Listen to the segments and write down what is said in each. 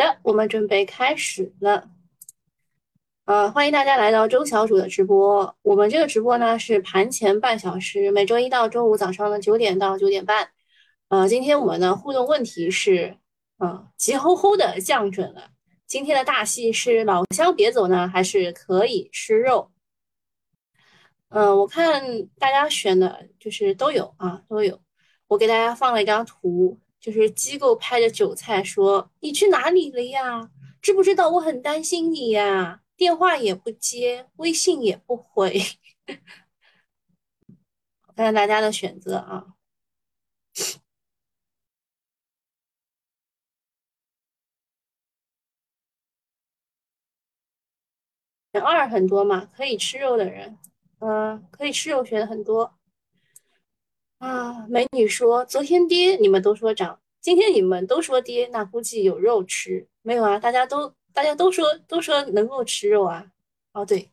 的，我们准备开始了。呃，欢迎大家来到周小主的直播。我们这个直播呢是盘前半小时，每周一到周五早上的九点到九点半。呃，今天我们的互动问题是，啊，急吼吼的降准了。今天的大戏是老乡别走呢，还是可以吃肉？嗯，我看大家选的就是都有啊，都有。我给大家放了一张图。就是机构拍着韭菜说：“你去哪里了呀？知不知道我很担心你呀？电话也不接，微信也不回。”看看大家的选择啊，选二很多嘛，可以吃肉的人，嗯，可以吃肉选的很多。啊，美女说昨天跌，你们都说涨，今天你们都说跌，那估计有肉吃没有啊？大家都大家都说都说能够吃肉啊？哦，对，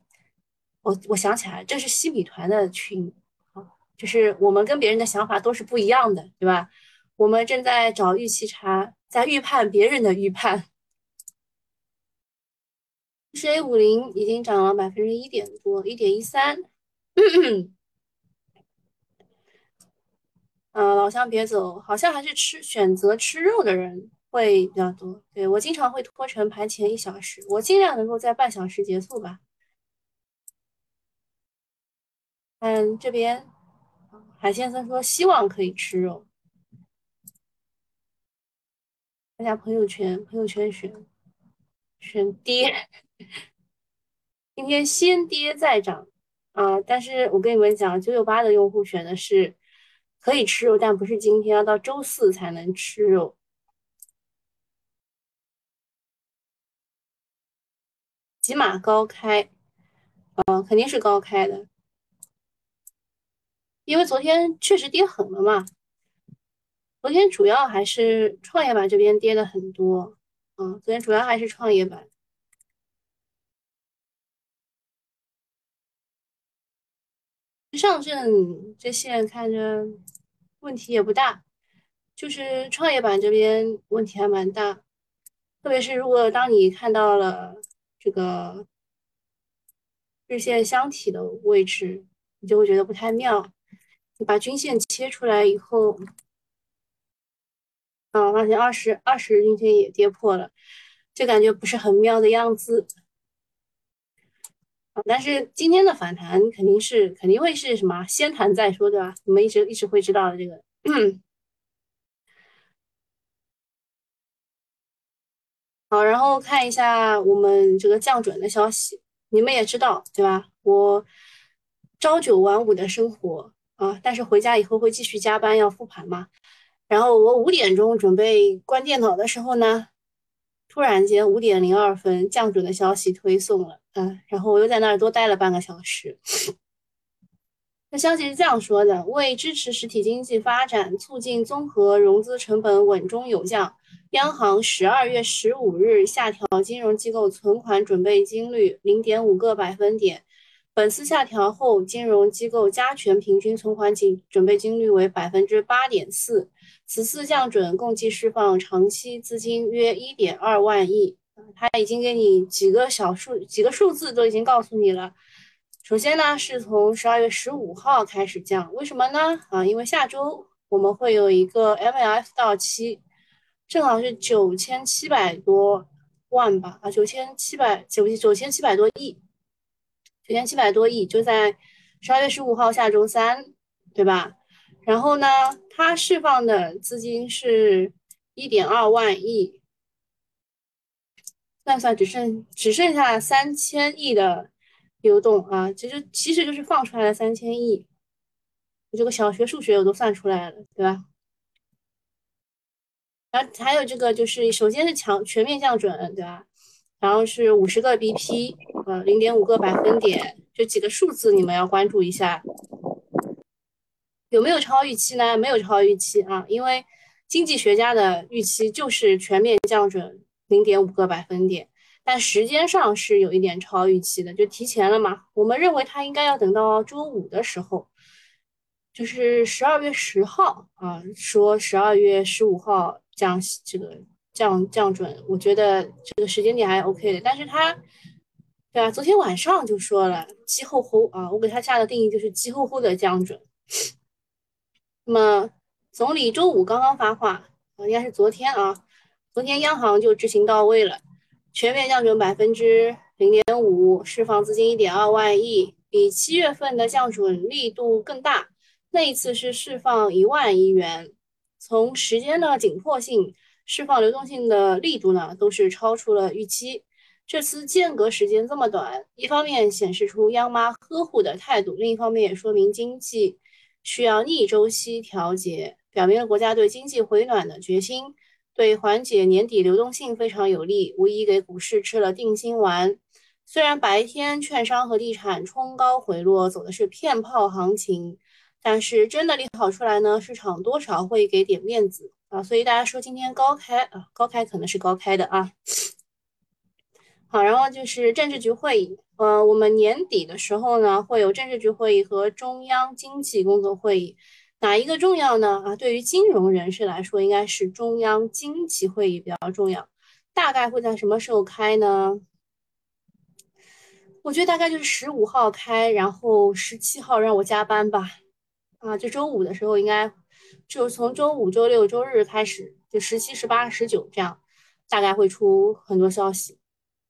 我我想起来，这是西米团的群啊，就是我们跟别人的想法都是不一样的，对吧？我们正在找预期差，在预判别人的预判。是 A 五零已经涨了百分之一点多，一点一三。嗯，老乡别走，好像还是吃选择吃肉的人会比较多。对我经常会拖成盘前一小时，我尽量能够在半小时结束吧。嗯，这边海先生说希望可以吃肉，大家朋友圈朋友圈选选跌，今天先跌再涨啊！但是我跟你们讲，九九八的用户选的是。可以吃肉，但不是今天，要到周四才能吃肉。起码高开，嗯，肯定是高开的，因为昨天确实跌狠了嘛。昨天主要还是创业板这边跌的很多，嗯，昨天主要还是创业板。上证这线看着。问题也不大，就是创业板这边问题还蛮大，特别是如果当你看到了这个日线箱体的位置，你就会觉得不太妙。你把均线切出来以后，啊，发现二十二十日均线也跌破了，就感觉不是很妙的样子。但是今天的反弹肯定是肯定会是什么？先谈再说，对吧？你们一直一直会知道的这个。好，然后看一下我们这个降准的消息，你们也知道，对吧？我朝九晚五的生活啊，但是回家以后会继续加班要复盘嘛。然后我五点钟准备关电脑的时候呢。突然间五点零二分，降准的消息推送了，嗯，然后我又在那儿多待了半个小时。那消息是这样说的：为支持实体经济发展，促进综合融资成本稳中有降，央行十二月十五日下调金融机构存款准备金率零点五个百分点。本次下调后，金融机构加权平均存款金准备金率为百分之八点四。此次降准共计释放长期资金约一点二万亿。他已经给你几个小数、几个数字都已经告诉你了。首先呢，是从十二月十五号开始降，为什么呢？啊，因为下周我们会有一个 MLF 到期，正好是九千七百多万吧，啊，九千七百九九千七百多亿，九千七百多亿就在十二月十五号下周三，对吧？然后呢，它释放的资金是一点二万亿，算算只剩只剩下三千亿的流动啊，其实其实就是放出来了三千亿，我这个小学数学我都算出来了，对吧？然后还有这个就是，首先是强全面降准，对吧？然后是五十个 BP，呃，零点五个百分点，这几个数字你们要关注一下。有没有超预期呢？没有超预期啊，因为经济学家的预期就是全面降准零点五个百分点，但时间上是有一点超预期的，就提前了嘛。我们认为它应该要等到周五的时候，就是十二月十号啊，说十二月十五号降这个降降准，我觉得这个时间点还 OK 的。但是他，对吧？昨天晚上就说了“鸡吼吼”啊，我给他下的定义就是“鸡吼吼”的降准。那么总理周五刚刚发话啊，应该是昨天啊，昨天央行就执行到位了，全面降准百分之零点五，释放资金一点二万亿，比七月份的降准力度更大。那一次是释放一万亿元，从时间的紧迫性。释放流动性的力度呢，都是超出了预期。这次间隔时间这么短，一方面显示出央妈呵护的态度，另一方面也说明经济需要逆周期调节，表明了国家对经济回暖的决心，对缓解年底流动性非常有利，无疑给股市吃了定心丸。虽然白天券商和地产冲高回落，走的是骗炮行情，但是真的利好出来呢，市场多少会给点面子。啊，所以大家说今天高开啊，高开可能是高开的啊。好，然后就是政治局会议，呃，我们年底的时候呢，会有政治局会议和中央经济工作会议，哪一个重要呢？啊，对于金融人士来说，应该是中央经济会议比较重要。大概会在什么时候开呢？我觉得大概就是十五号开，然后十七号让我加班吧。啊，就周五的时候应该。就从周五、周六、周日开始，就十七、十八、十九这样，大概会出很多消息。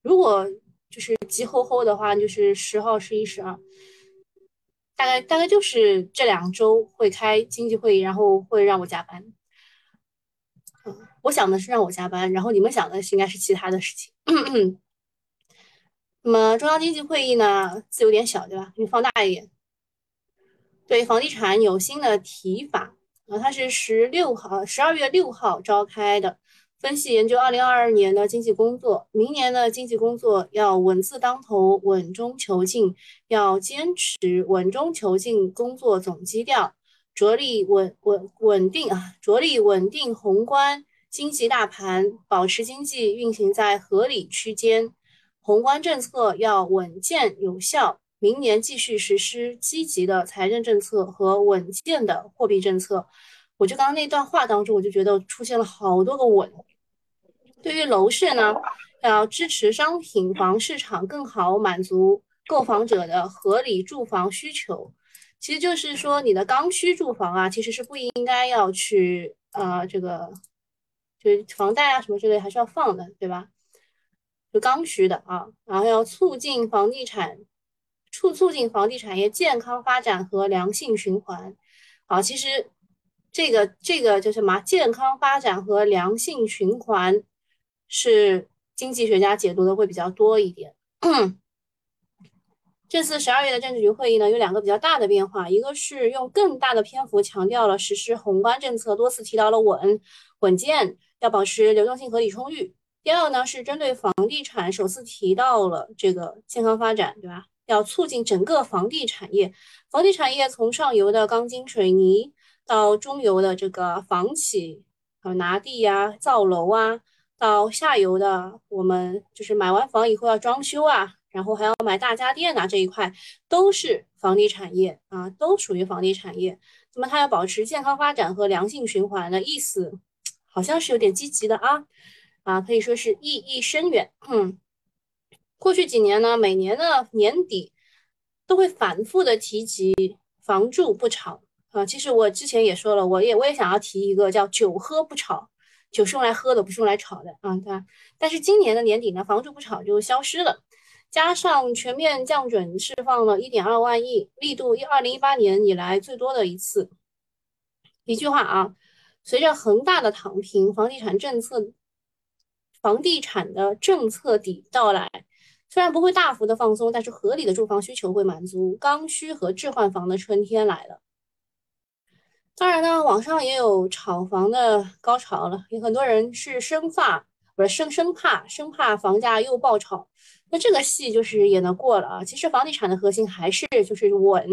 如果就是急吼吼的话，就是十号、十一、十二，大概大概就是这两周会开经济会议，然后会让我加班。我想的是让我加班，然后你们想的是应该是其他的事情。那么中央经济会议呢，字有点小，对吧？你放大一点。对房地产有新的提法。啊，它是十六号，十二月六号召开的，分析研究二零二二年的经济工作，明年的经济工作要稳字当头，稳中求进，要坚持稳中求进工作总基调，着力稳稳稳定啊，着力稳定宏观经济大盘，保持经济运行在合理区间，宏观政策要稳健有效。明年继续实施积极的财政政策和稳健的货币政策。我就刚刚那段话当中，我就觉得出现了好多个稳。对于楼市呢，要支持商品房市场更好满足购房者的合理住房需求。其实就是说，你的刚需住房啊，其实是不应该要去呃这个，就是房贷啊什么之类还是要放的，对吧？就刚需的啊，然后要促进房地产。促促进房地产业健康发展和良性循环，好，其实这个这个叫什么？健康发展和良性循环是经济学家解读的会比较多一点。这次十二月的政治局会议呢，有两个比较大的变化，一个是用更大的篇幅强调了实施宏观政策，多次提到了稳稳健，要保持流动性合理充裕。第二呢，是针对房地产首次提到了这个健康发展，对吧？要促进整个房地产业，房地产业从上游的钢筋水泥到中游的这个房企啊拿地呀造楼啊，到下游的我们就是买完房以后要装修啊，然后还要买大家电呐这一块都是房地产业啊，都属于房地产业。那么它要保持健康发展和良性循环的意思，好像是有点积极的啊啊，可以说是意义深远。嗯。过去几年呢，每年的年底都会反复的提及“房住不炒”啊。其实我之前也说了，我也我也想要提一个叫“酒喝不炒”，酒是用来喝的，不是用来炒的啊，对吧？但是今年的年底呢，“房住不炒”就消失了。加上全面降准，释放了一点二万亿，力度一二零一八年以来最多的一次。一句话啊，随着恒大的躺平，房地产政策，房地产的政策底到来。虽然不会大幅的放松，但是合理的住房需求会满足，刚需和置换房的春天来了。当然呢，网上也有炒房的高潮了，有很多人是生怕，不是生生怕，生怕房价又爆炒。那这个戏就是演的过了啊。其实房地产的核心还是就是稳，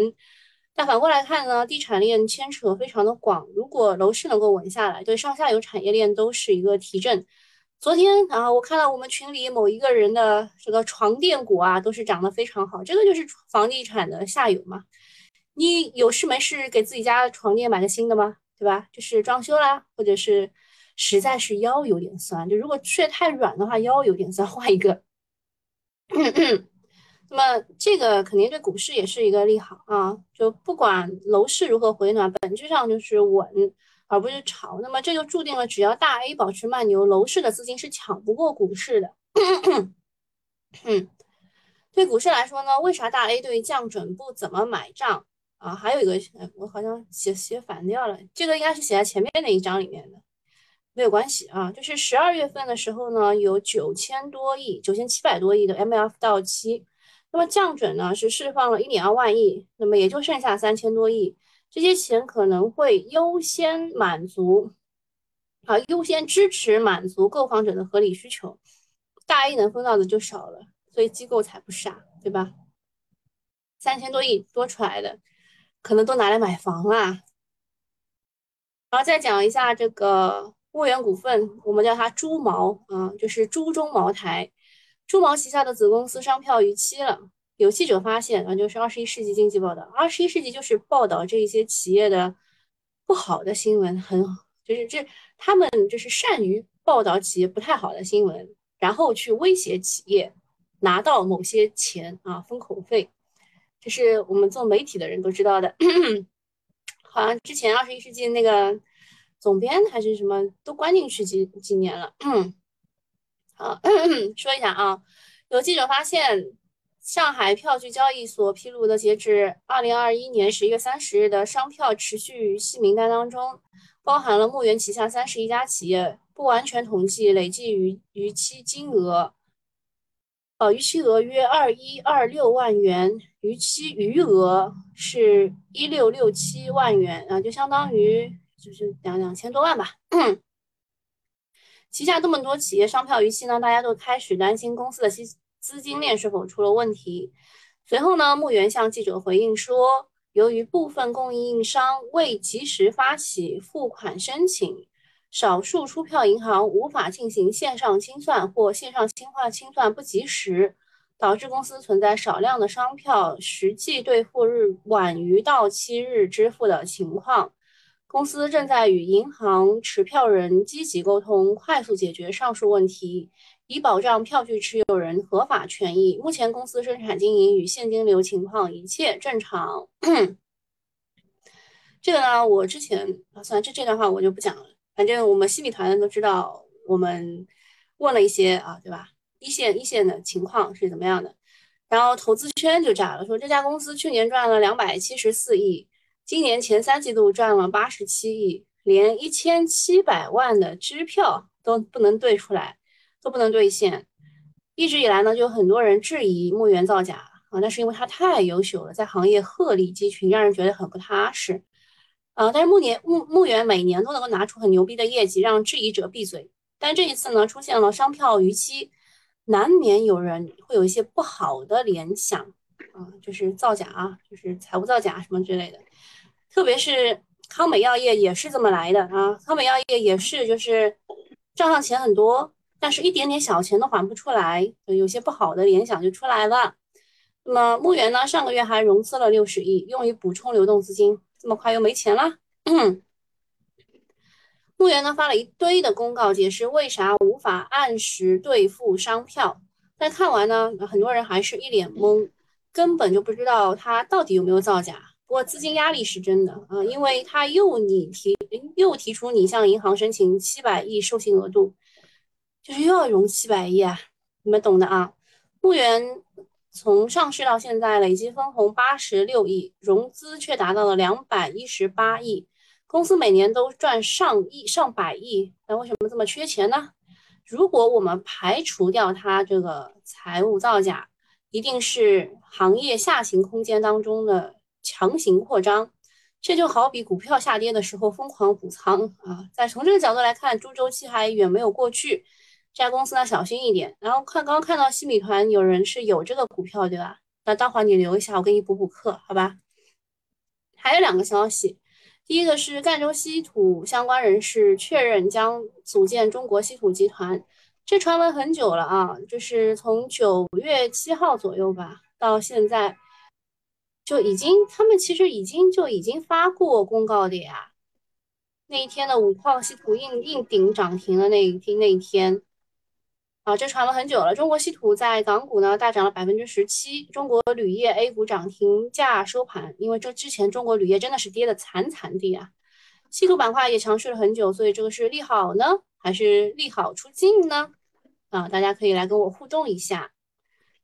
但反过来看呢，地产链牵扯非常的广，如果楼市能够稳下来，对上下游产业链都是一个提振。昨天啊，我看到我们群里某一个人的这个床垫股啊，都是涨得非常好。这个就是房地产的下游嘛。你有事没事给自己家的床垫买个新的吗？对吧？就是装修啦，或者是实在是腰有点酸，就如果睡太软的话，腰有点酸，换一个。那么这个肯定对股市也是一个利好啊，就不管楼市如何回暖，本质上就是稳而不是炒。那么这就注定了，只要大 A 保持慢牛，楼市的资金是抢不过股市的。对股市来说呢，为啥大 A 对降准不怎么买账啊？还有一个，我好像写写反掉了，这个应该是写在前面那一章里面的，没有关系啊。就是十二月份的时候呢，有九千多亿、九千七百多亿的 MLF 到期。那么降准呢是释放了一点二万亿，那么也就剩下三千多亿，这些钱可能会优先满足，啊，优先支持满足购房者的合理需求，大 A 能分到的就少了，所以机构才不傻，对吧？三千多亿多出来的，可能都拿来买房啦。然后再讲一下这个牧原股份，我们叫它猪毛啊，就是猪中茅台。猪毛旗下的子公司商票逾期了，有记者发现啊，就是二十一世纪经济报道，二十一世纪就是报道这些企业的不好的新闻，很，就是这他们就是善于报道企业不太好的新闻，然后去威胁企业拿到某些钱啊，封口费，这是我们做媒体的人都知道的。好像之前二十一世纪那个总编还是什么都关进去几几年了。好，说一下啊，有记者发现，上海票据交易所披露的截至二零二一年十一月三十日的商票持续逾期名单当中，包含了牧原旗下三十一家企业，不完全统计累计逾逾期金额，呃，逾期额约二一二六万元，逾期余额是一六六七万元啊，就相当于就是两两千多万吧。旗下这么多企业商票逾期呢，大家都开始担心公司的息资金链是否出了问题。随后呢，牧原向记者回应说，由于部分供应商未及时发起付款申请，少数出票银行无法进行线上清算或线上清化清算不及时，导致公司存在少量的商票实际兑付日晚于到期日支付的情况。公司正在与银行持票人积极沟通，快速解决上述问题，以保障票据持有人合法权益。目前公司生产经营与现金流情况一切正常。这个呢，我之前啊，算了，这这段话我就不讲了。反正我们西米团都知道，我们问了一些啊，对吧？一线一线的情况是怎么样的？然后投资圈就炸了，说这家公司去年赚了两百七十四亿。今年前三季度赚了八十七亿，连一千七百万的支票都不能兑出来，都不能兑现。一直以来呢，就有很多人质疑牧原造假啊，那是因为他太优秀了，在行业鹤立鸡群，让人觉得很不踏实。啊，但是牧年牧牧原每年都能够拿出很牛逼的业绩，让质疑者闭嘴。但这一次呢，出现了商票逾期，难免有人会有一些不好的联想啊，就是造假啊，就是财务造假什么之类的。特别是康美药业也是这么来的啊，康美药业也是，就是账上钱很多，但是一点点小钱都还不出来，有些不好的联想就出来了。那么牧原呢，上个月还融资了六十亿，用于补充流动资金，这么快又没钱了。牧原呢发了一堆的公告，解释为啥无法按时兑付商票，但看完呢，很多人还是一脸懵，根本就不知道他到底有没有造假。不过资金压力是真的啊，因为他又拟提又提出你向银行申请七百亿授信额度，就是又要融七百亿啊，你们懂的啊。牧原从上市到现在累计分红八十六亿，融资却达到了两百一十八亿，公司每年都赚上亿上百亿，那为什么这么缺钱呢？如果我们排除掉它这个财务造假，一定是行业下行空间当中的。强行扩张，这就好比股票下跌的时候疯狂补仓啊！再从这个角度来看，猪周期还远没有过去，这家公司呢小心一点。然后看刚刚看到西米团有人是有这个股票，对吧？那待会儿你留一下，我给你补补课，好吧？还有两个消息，第一个是赣州稀土相关人士确认将组建中国稀土集团，这传闻很久了啊，就是从九月七号左右吧，到现在。就已经，他们其实已经就已经发过公告的呀。那一天的五矿稀土硬硬顶涨停的那一天那一天。啊，这传了很久了。中国稀土在港股呢大涨了百分之十七，中国铝业 A 股涨停价收盘，因为这之前中国铝业真的是跌的惨惨的啊。稀土板块也强势了很久，所以这个是利好呢，还是利好出尽呢？啊，大家可以来跟我互动一下。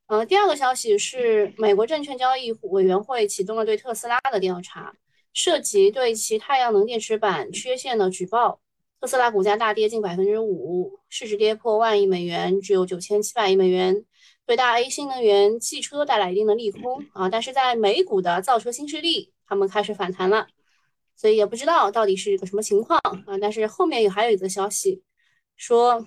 呃，第二个消息是，美国证券交易委员会启动了对特斯拉的调查，涉及对其太阳能电池板缺陷的举报。特斯拉股价大跌近百分之五，市值跌破万亿美元，只有九千七百亿美元，对大 A 新能源汽车带来一定的利空啊。但是在美股的造车新势力，他们开始反弹了，所以也不知道到底是个什么情况啊。但是后面也还有一则消息说，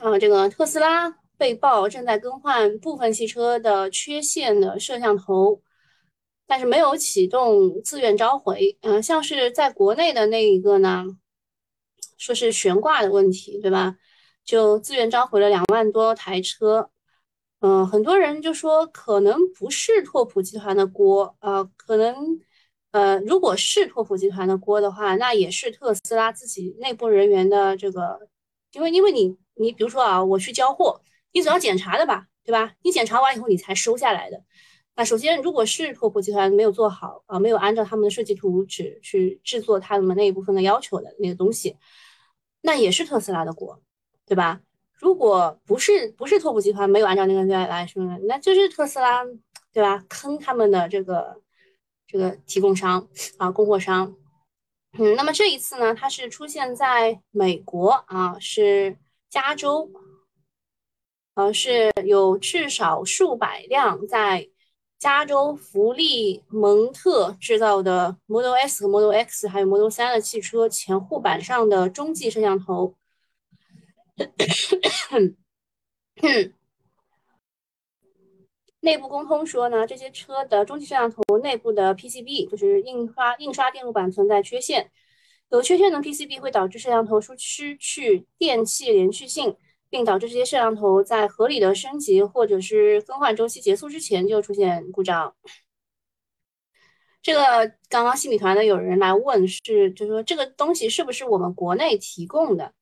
啊，这个特斯拉被曝正在更换部分汽车的缺陷的摄像头，但是没有启动自愿召回。嗯，像是在国内的那一个呢？说是悬挂的问题，对吧？就自愿召回了两万多台车，嗯，很多人就说可能不是拓普集团的锅，呃，可能，呃，如果是拓普集团的锅的话，那也是特斯拉自己内部人员的这个，因为因为你你比如说啊，我去交货，你总要检查的吧，对吧？你检查完以后你才收下来的，那首先如果是拓普集团没有做好啊，没有按照他们的设计图纸去制作他们那一部分的要求的那个东西。那也是特斯拉的锅，对吧？如果不是不是拓普集团没有按照那个来来说呢，那就是特斯拉，对吧？坑他们的这个这个提供商啊，供货商。嗯，那么这一次呢，它是出现在美国啊，是加州，呃，是有至少数百辆在。加州福利蒙特制造的 Model S 和 Model X，还有 Model 3的汽车前护板上的中继摄像头，内部沟通说呢，这些车的中继摄像头内部的 PCB 就是印刷印刷电路板存在缺陷，有缺陷的 PCB 会导致摄像头出失去电气连续性。并导致这些摄像头在合理的升级或者是更换周期结束之前就出现故障。这个刚刚新米团的有人来问，是就是说这个东西是不是我们国内提供的？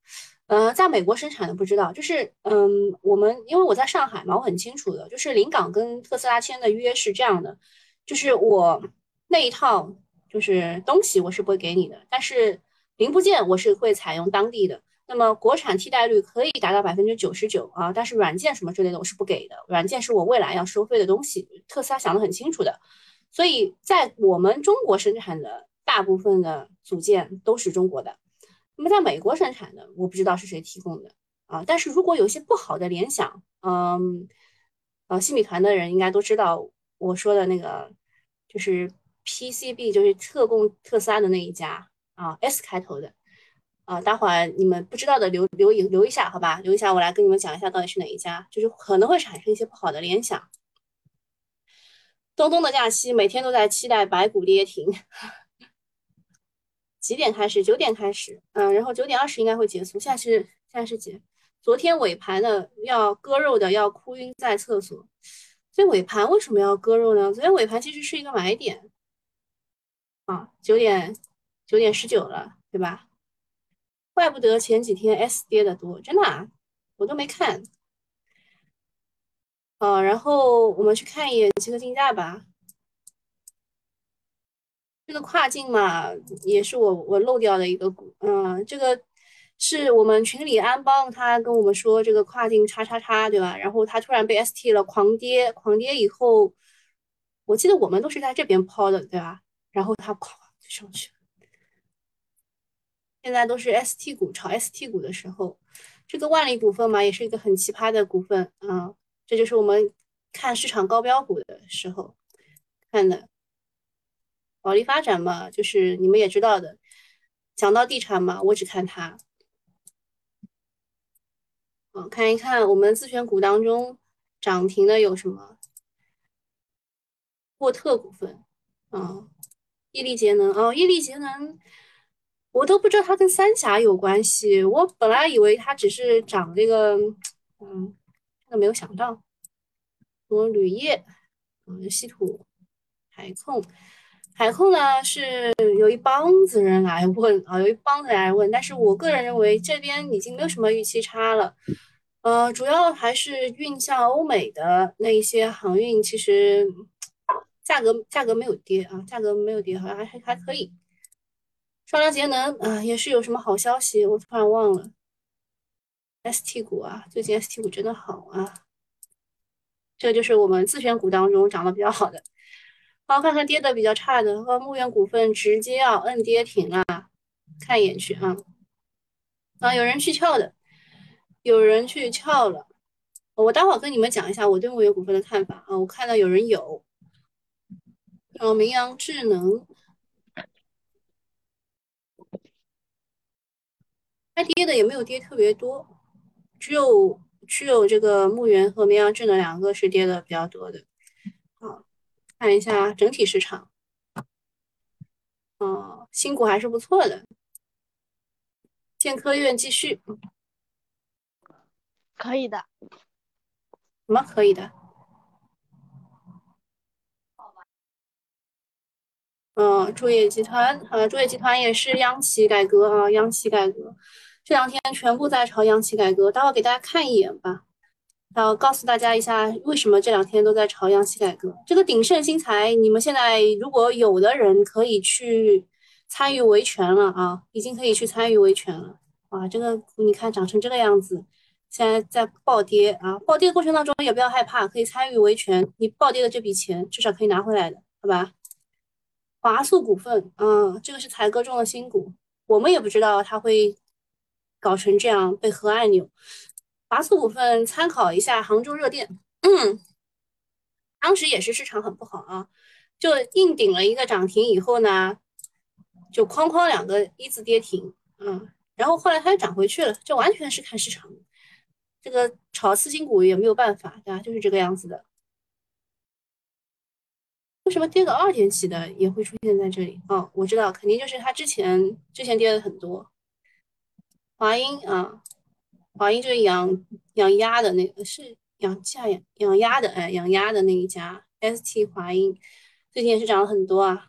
呃，在美国生产的不知道。就是嗯，我们因为我在上海嘛，我很清楚的，就是临港跟特斯拉签的约是这样的，就是我那一套就是东西我是不会给你的，但是零部件我是会采用当地的。那么国产替代率可以达到百分之九十九啊，但是软件什么之类的我是不给的，软件是我未来要收费的东西，特斯拉想得很清楚的，所以在我们中国生产的大部分的组件都是中国的，那么在美国生产的我不知道是谁提供的啊，但是如果有一些不好的联想，嗯，呃，新米团的人应该都知道我说的那个就是 PCB 就是特供特斯拉的那一家啊，S 开头的。啊，待会儿你们不知道的留留一留一下，好吧？留一下，我来跟你们讲一下到底是哪一家，就是可能会产生一些不好的联想。东东的假期每天都在期待白骨跌停，几点开始？九点开始，嗯，然后九点二十应该会结束。现在是现在是几？昨天尾盘的要割肉的要哭晕在厕所。所以尾盘为什么要割肉呢？昨天尾盘其实是一个买点。啊，九点九点十九了，对吧？怪不得前几天 S 跌的多，真的啊，我都没看。啊，然后我们去看一眼这个竞价吧。这个跨境嘛，也是我我漏掉的一个股。嗯，这个是我们群里安邦他跟我们说这个跨境叉叉叉，对吧？然后他突然被 ST 了，狂跌，狂跌以后，我记得我们都是在这边抛的，对吧？然后它咵就上去了。现在都是 ST 股炒 ST 股的时候，这个万里股份嘛，也是一个很奇葩的股份啊。这就是我们看市场高标股的时候看的。保利发展嘛，就是你们也知道的，讲到地产嘛，我只看它。嗯，看一看我们自选股当中涨停的有什么？沃特股份，嗯，毅力节能，哦，毅力节能。我都不知道它跟三峡有关系，我本来以为它只是涨这个，嗯，真的没有想到。我铝业，嗯，稀土、海控，海控呢是有一帮子人来问啊，有一帮子人来问，但是我个人认为这边已经没有什么预期差了，呃，主要还是运向欧美的那一些航运，其实价格价格没有跌啊，价格没有跌，好像还还还可以。双量节能啊，也是有什么好消息？我突然忘了，ST 股啊，最近 ST 股真的好啊，这就是我们自选股当中涨得比较好的。好，看看跌的比较差的，和牧原股份直接要摁跌停了，看一眼去啊。啊，有人去撬的，有人去撬了。我待会儿跟你们讲一下我对牧原股份的看法啊。我看到有人有，哦，明阳智能，它跌的也没有跌特别多，只有只有这个牧原和绵阳智能两个是跌的比较多的。好看一下整体市场，哦，新股还是不错的。建科院继续，可以的。什么可以的？嗯，竹业集团，呃，竹业集团也是央企改革啊，央企改革，这两天全部在炒央企改革，待会给大家看一眼吧。然后告诉大家一下，为什么这两天都在朝阳企改革？这个鼎盛新材，你们现在如果有的人可以去参与维权了啊，已经可以去参与维权了。哇，这个你看涨成这个样子，现在在暴跌啊！暴跌的过程当中也不要害怕，可以参与维权，你暴跌的这笔钱至少可以拿回来的，好吧？华塑股份，嗯，这个是才哥中的新股，我们也不知道他会搞成这样被核按钮。华塑股份参考一下杭州热电，嗯当时也是市场很不好啊，就硬顶了一个涨停以后呢，就哐哐两个一字跌停，嗯，然后后来它又涨回去了，这完全是看市场，这个炒次新股也没有办法，对吧？就是这个样子的。为什么跌个二点几的也会出现在这里？哦，我知道，肯定就是它之前之前跌的很多，华阴啊。华阴就是养养鸭的那个，是养价养养鸭的，哎，养鸭的那一家，ST 华阴，最近也是涨了很多啊。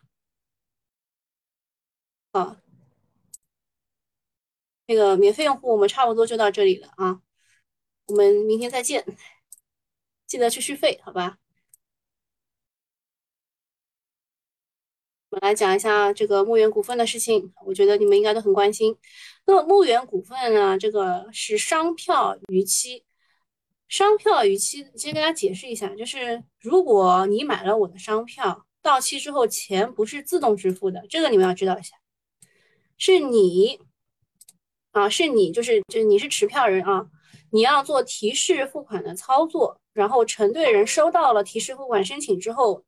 好，那个免费用户我们差不多就到这里了啊，我们明天再见，记得去续费，好吧？我们来讲一下这个牧原股份的事情，我觉得你们应该都很关心。那牧原股份呢，这个是商票逾期，商票逾期，先跟大家解释一下，就是如果你买了我的商票，到期之后钱不是自动支付的，这个你们要知道一下，是你啊，是你，就是就你是持票人啊，你要做提示付款的操作，然后承兑人收到了提示付款申请之后。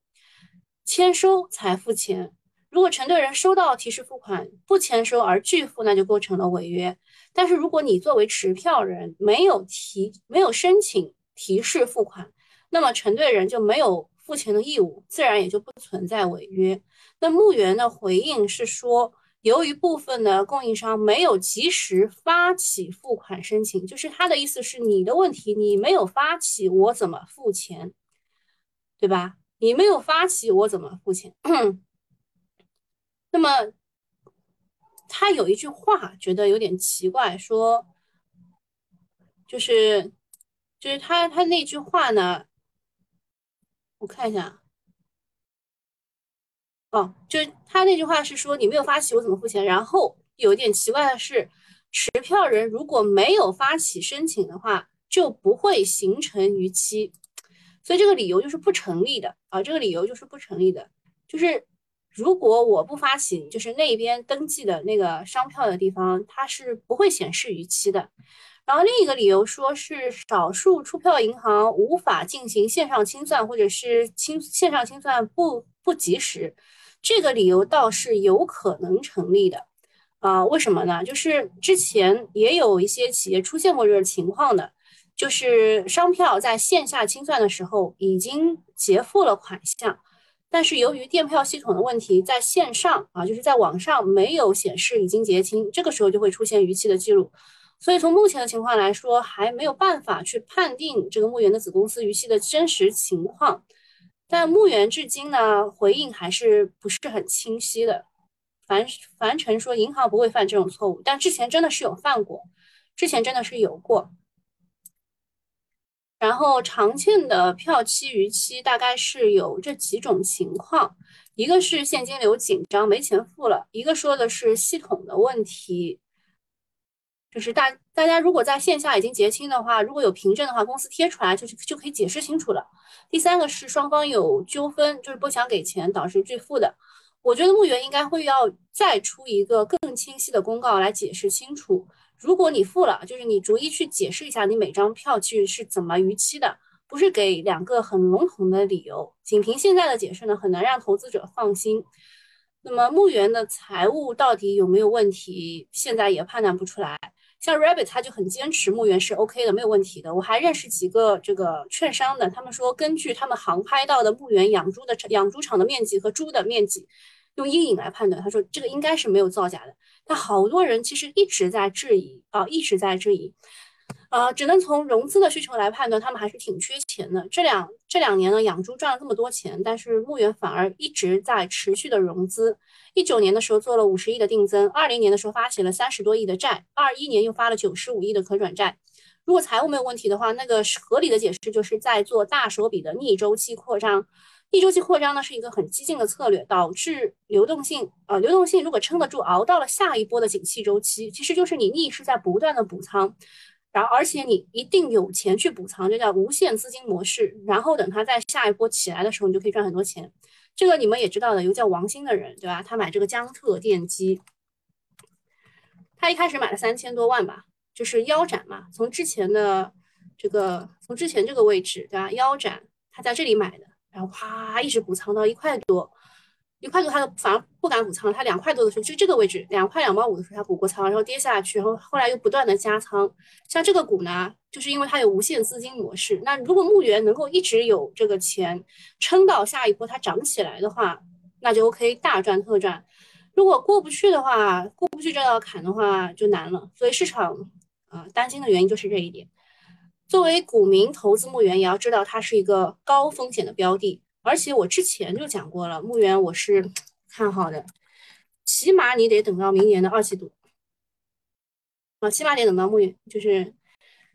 签收才付钱，如果承兑人收到提示付款不签收而拒付，那就构成了违约。但是如果你作为持票人没有提没有申请提示付款，那么承兑人就没有付钱的义务，自然也就不存在违约。那牧原的回应是说，由于部分的供应商没有及时发起付款申请，就是他的意思是你的问题，你没有发起，我怎么付钱，对吧？你没有发起，我怎么付钱？那么他有一句话觉得有点奇怪，说就是就是他他那句话呢，我看一下，哦，就是他那句话是说你没有发起，我怎么付钱？然后有一点奇怪的是，持票人如果没有发起申请的话，就不会形成逾期。所以这个理由就是不成立的啊，这个理由就是不成立的，就是如果我不发起，就是那边登记的那个商票的地方，它是不会显示逾期的。然后另一个理由说是少数出票银行无法进行线上清算，或者是清线上清算不不及时，这个理由倒是有可能成立的啊？为什么呢？就是之前也有一些企业出现过这个情况的。就是商票在线下清算的时候已经结付了款项，但是由于电票系统的问题，在线上啊，就是在网上没有显示已经结清，这个时候就会出现逾期的记录。所以从目前的情况来说，还没有办法去判定这个牧原的子公司逾期的真实情况。但牧原至今呢，回应还是不是很清晰的。樊樊晨说银行不会犯这种错误，但之前真的是有犯过，之前真的是有过。然后常见的票期逾期大概是有这几种情况，一个是现金流紧张没钱付了，一个说的是系统的问题，就是大大家如果在线下已经结清的话，如果有凭证的话，公司贴出来就是就可以解释清楚了。第三个是双方有纠纷，就是不想给钱导致拒付的。我觉得牧原应该会要再出一个更清晰的公告来解释清楚。如果你付了，就是你逐一去解释一下你每张票据是怎么逾期的，不是给两个很笼统的理由。仅凭现在的解释呢，很难让投资者放心。那么牧原的财务到底有没有问题，现在也判断不出来。像 Rabbit 他就很坚持牧原是 OK 的，没有问题的。我还认识几个这个券商的，他们说根据他们航拍到的牧原养猪的养猪场的面积和猪的面积。用阴影来判断，他说这个应该是没有造假的。但好多人其实一直在质疑啊，一直在质疑，呃，只能从融资的需求来判断，他们还是挺缺钱的。这两这两年呢，养猪赚了这么多钱，但是牧原反而一直在持续的融资。一九年的时候做了五十亿的定增，二零年的时候发起了三十多亿的债，二一年又发了九十五亿的可转债。如果财务没有问题的话，那个合理的解释就是在做大手笔的逆周期扩张。逆周期扩张呢是一个很激进的策略，导致流动性，呃，流动性如果撑得住，熬到了下一波的景气周期，其实就是你逆势在不断的补仓，然后而且你一定有钱去补仓，这叫无限资金模式。然后等它在下一波起来的时候，你就可以赚很多钱。这个你们也知道的，有个叫王兴的人，对吧？他买这个江特电机，他一开始买了三千多万吧，就是腰斩嘛，从之前的这个，从之前这个位置，对吧？腰斩，他在这里买的。然后啪，一直补仓到一块多，一块多他反而不敢补仓了。他两块多的时候，就这个位置两块两毛五的时候他补过仓，然后跌下去，然后后来又不断的加仓。像这个股呢，就是因为它有无限资金模式。那如果墓园能够一直有这个钱撑到下一波它涨起来的话，那就 OK 大赚特赚。如果过不去的话，过不去这道坎的话就难了。所以市场啊担心的原因就是这一点。作为股民投资牧原，也要知道它是一个高风险的标的。而且我之前就讲过了，牧原我是看好的，起码你得等到明年的二季度啊，起码得等到牧原。就是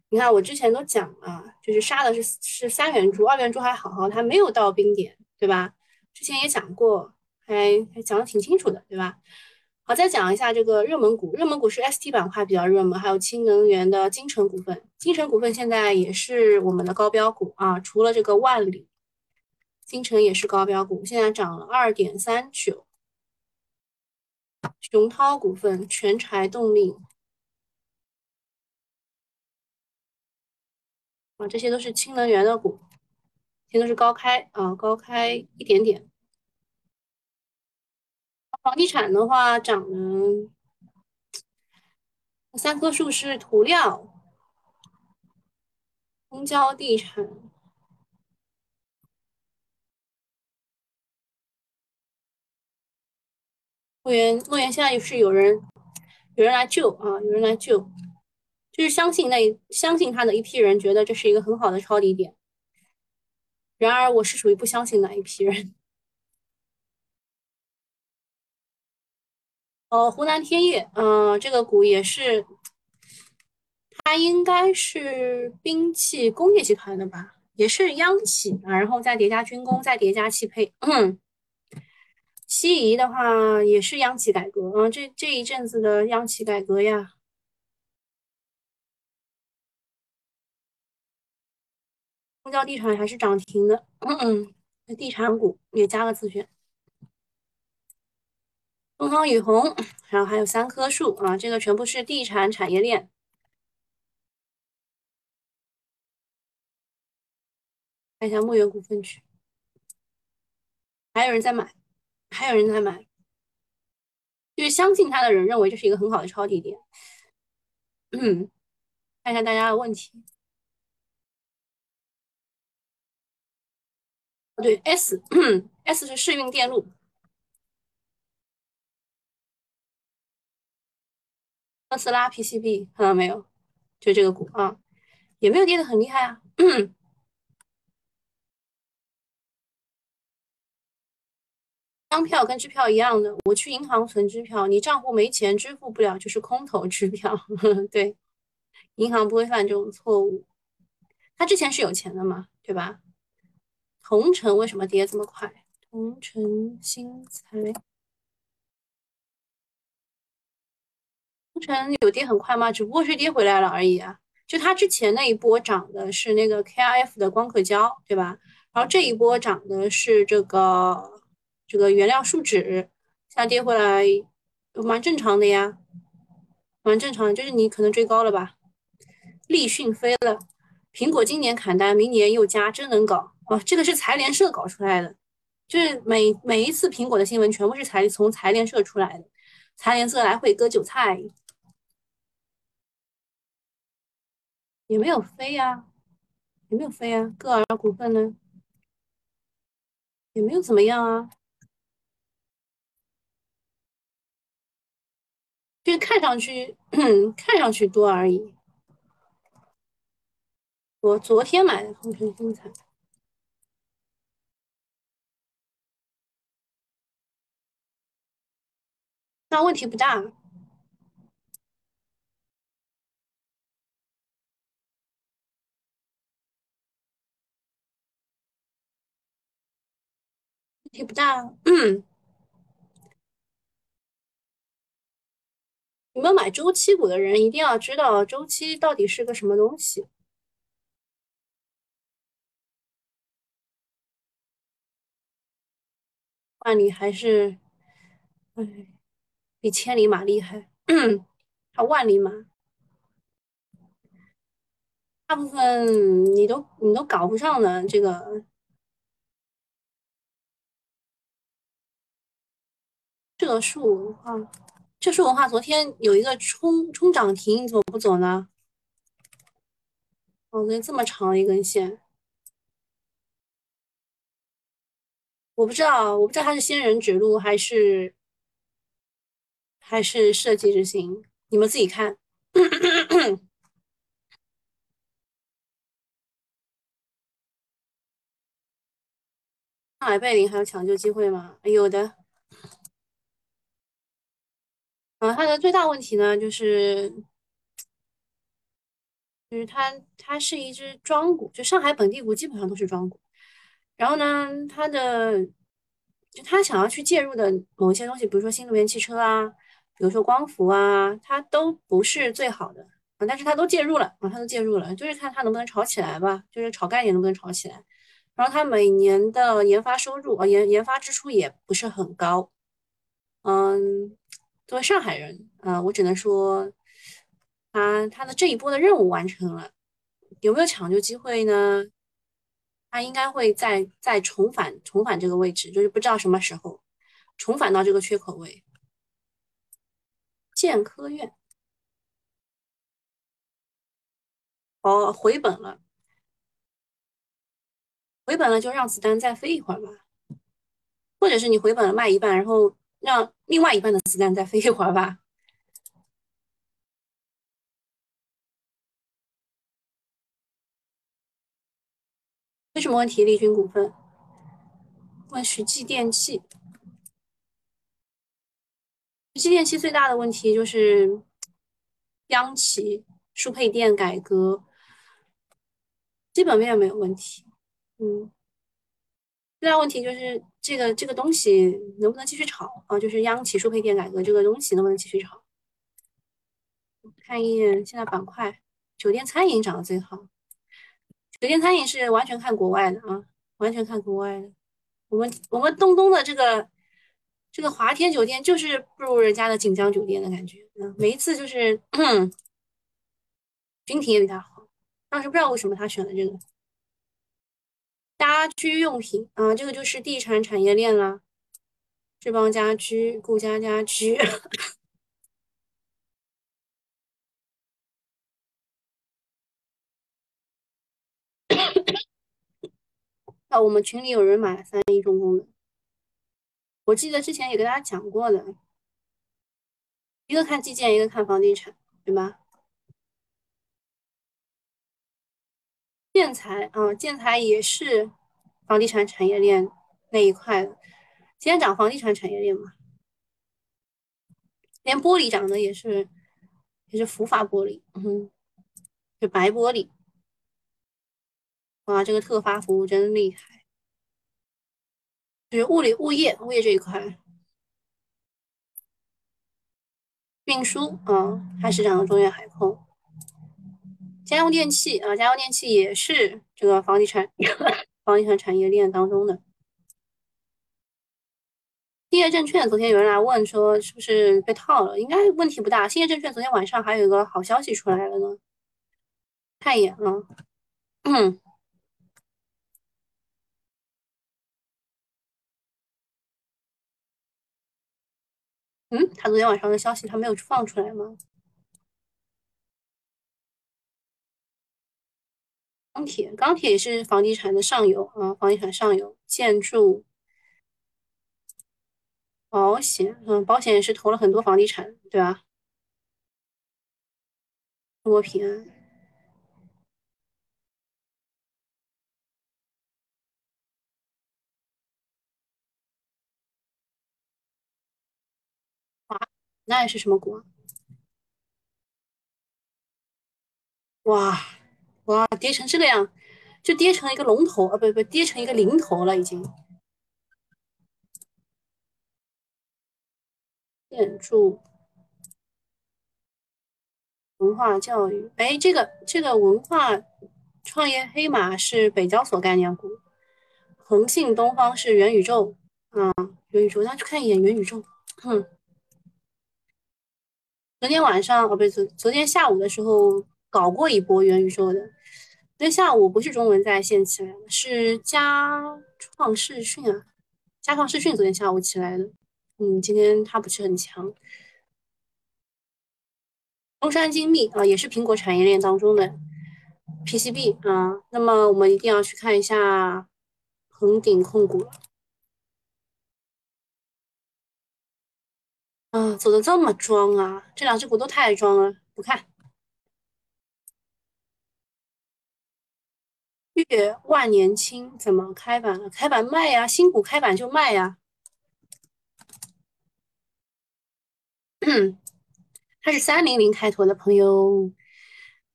你看我之前都讲了，就是杀的是是三元猪，二元猪还好好，它没有到冰点，对吧？之前也讲过，还还讲的挺清楚的，对吧？好，再讲一下这个热门股。热门股是 ST 板块比较热门，还有氢能源的金城股份。金城股份现在也是我们的高标股啊，除了这个万里，金城也是高标股，现在涨了二点三九。熊涛股份、全柴动力啊，这些都是氢能源的股，现在都是高开啊，高开一点点。房地产的话涨了，三棵树是涂料，公交地产，牧原牧原现在是有人有人来救啊，有人来救，就是相信那相信他的一批人觉得这是一个很好的抄底点，然而我是属于不相信那一批人。哦，湖南天业，嗯，这个股也是，它应该是兵器工业集团的吧，也是央企啊，然后再叠加军工，再叠加汽配。嗯西仪的话也是央企改革，啊，这这一阵子的央企改革呀，公交地产还是涨停的，嗯，地产股也加个自选。东方雨虹，然后还有三棵树啊，这个全部是地产产业链。看一下牧原股份区，还有人在买，还有人在买，就是相信他的人认为这是一个很好的抄底点。嗯，看一下大家的问题。对，S，S 是世运电路。特斯拉 PCB 看到没有？就这个股啊，也没有跌的很厉害啊。张票跟支票一样的，我去银行存支票，你账户没钱支付不了，就是空头支票。对，银行不会犯这种错误。他之前是有钱的嘛，对吧？同城为什么跌这么快？同城新材，同城有跌很快吗？只不过是跌回来了而已啊。就它之前那一波涨的是那个 KRF 的光刻胶，对吧？然后这一波涨的是这个这个原料树脂，现在跌回来蛮正常的呀，蛮正常。就是你可能追高了吧？立讯飞了，苹果今年砍单，明年又加，真能搞哦！这个是财联社搞出来的，就是每每一次苹果的新闻全部是财从财联社出来的，财联社来回割韭菜。也没有飞呀，也没有飞呀。歌尔股份呢，也没有怎么样啊，就看上去，看上去多而已。我昨天买的红城精彩，那问题不大。问题不大，嗯，你们买周期股的人一定要知道周期到底是个什么东西。万里还是，哎，比千里马厉害，还万里马，大部分你都你都搞不上的这个。这个树文化，这树文化昨天有一个冲冲涨停，你怎么不走呢？哦，那这么长一根线，我不知道，我不知道它是仙人指路还是还是设计之行，你们自己看。上海贝林还有抢救机会吗？有的。嗯，它的最大问题呢，就是，就是它它是一只庄股，就上海本地股基本上都是庄股。然后呢，它的就它想要去介入的某一些东西，比如说新能源汽车啊，比如说光伏啊，它都不是最好的啊，但是它都介入了啊，它都介入了，就是看它能不能炒起来吧，就是炒概念能不能炒起来。然后它每年的研发收入啊，研研发支出也不是很高，嗯。作为上海人，啊，我只能说，他他的这一波的任务完成了，有没有抢救机会呢？他应该会再再重返重返这个位置，就是不知道什么时候重返到这个缺口位。建科院，哦，回本了，回本了就让子弹再飞一会儿吧，或者是你回本了卖一半，然后。让另外一半的子弹再飞一会儿吧。为什么问题？利君股份问徐记电器，徐记电器最大的问题就是央企输配电改革，基本面没有问题。嗯，最大问题就是。这个这个东西能不能继续炒啊？就是央企输配电改革这个东西能不能继续炒？看一眼现在板块，酒店餐饮涨得最好。酒店餐饮是完全看国外的啊，完全看国外的。我们我们东东的这个这个华天酒店就是不如人家的锦江酒店的感觉，嗯，每一次就是 君庭也比他好。当时不知道为什么他选了这个。家居用品啊，这个就是地产产业链了。志邦家居、顾家家居。啊，我们群里有人买了三亿重工的，我记得之前也跟大家讲过的，一个看基建，一个看房地产，对吧？建材啊，建材也是房地产产业链那一块的。今天涨房地产产业链嘛，连玻璃涨的也是也是福法玻璃，嗯，就白玻璃。哇，这个特发服务真厉害，就是物理物业物业这一块，运输啊，还是涨的中远海控。家用电器啊，家用电器也是这个房地产 房地产产业链当中的。兴业证券昨天有人来问说是不是被套了，应该问题不大。兴业证券昨天晚上还有一个好消息出来了呢，看一眼啊，嗯，嗯，他昨天晚上的消息他没有放出来吗？钢铁，钢铁也是房地产的上游啊，房地产上游，建筑。保险，嗯，保险也是投了很多房地产，对吧？中国平安，那是什么股？哇哇，跌成这个样，就跌成一个龙头啊，不不，跌成一个零头了，已经。建筑。文化教育，哎，这个这个文化创业黑马是北交所概念股，恒信东方是元宇宙啊，元宇宙，大家去看一眼元宇宙。哼，昨天晚上哦，不是昨昨天下午的时候搞过一波元宇宙的，昨天下午不是中文在线起来的，是佳创视讯啊，佳创视讯昨天下午起来的，嗯，今天它不是很强。中山精密啊，也是苹果产业链当中的 PCB 啊。那么我们一定要去看一下恒鼎控股啊，走的这么装啊，这两只股都太装了，不看。月万年青怎么开板了？开板卖呀，新股开板就卖呀。它是三零零开头的朋友，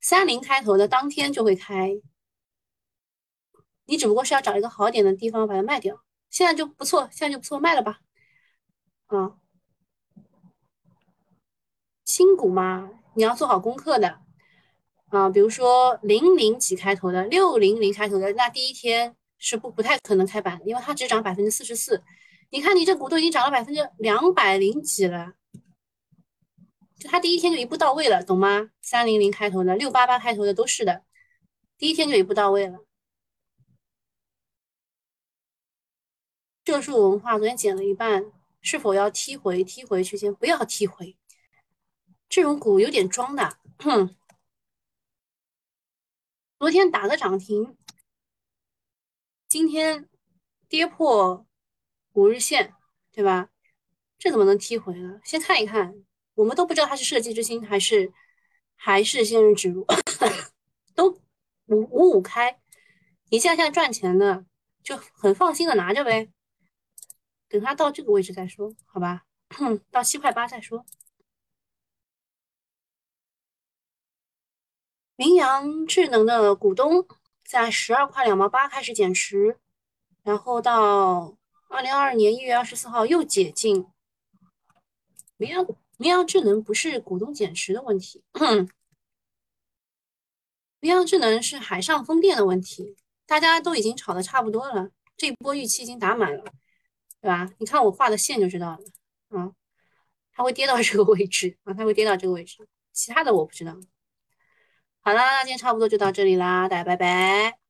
三零开头的当天就会开，你只不过是要找一个好点的地方把它卖掉。现在就不错，现在就不错，卖了吧。啊，新股嘛，你要做好功课的啊。比如说零零几开头的，六零零开头的，那第一天是不不太可能开板，因为它只涨百分之四十四。你看你这股都已经涨了百分之两百零几了。就它第一天就一步到位了，懂吗？三零零开头的，六八八开头的都是的，第一天就一步到位了。浙数文化昨天减了一半，是否要踢回？踢回去先不要踢回，这种股有点装的。哼昨天打个涨停，今天跌破五日线，对吧？这怎么能踢回呢？先看一看。我们都不知道它是设计之星还是还是仙人指路，都五五五开，你现在现在赚钱的就很放心的拿着呗，等它到这个位置再说，好吧？到七块八再说。明阳智能的股东在十二块两毛八开始减持，然后到二零二二年一月二十四号又解禁。明阳。明阳智能不是股东减持的问题，明阳智能是海上风电的问题，大家都已经炒的差不多了，这一波预期已经打满了，对吧？你看我画的线就知道了，啊，它会跌到这个位置啊，它会跌到这个位置，其他的我不知道。好啦，那今天差不多就到这里啦，大家拜拜。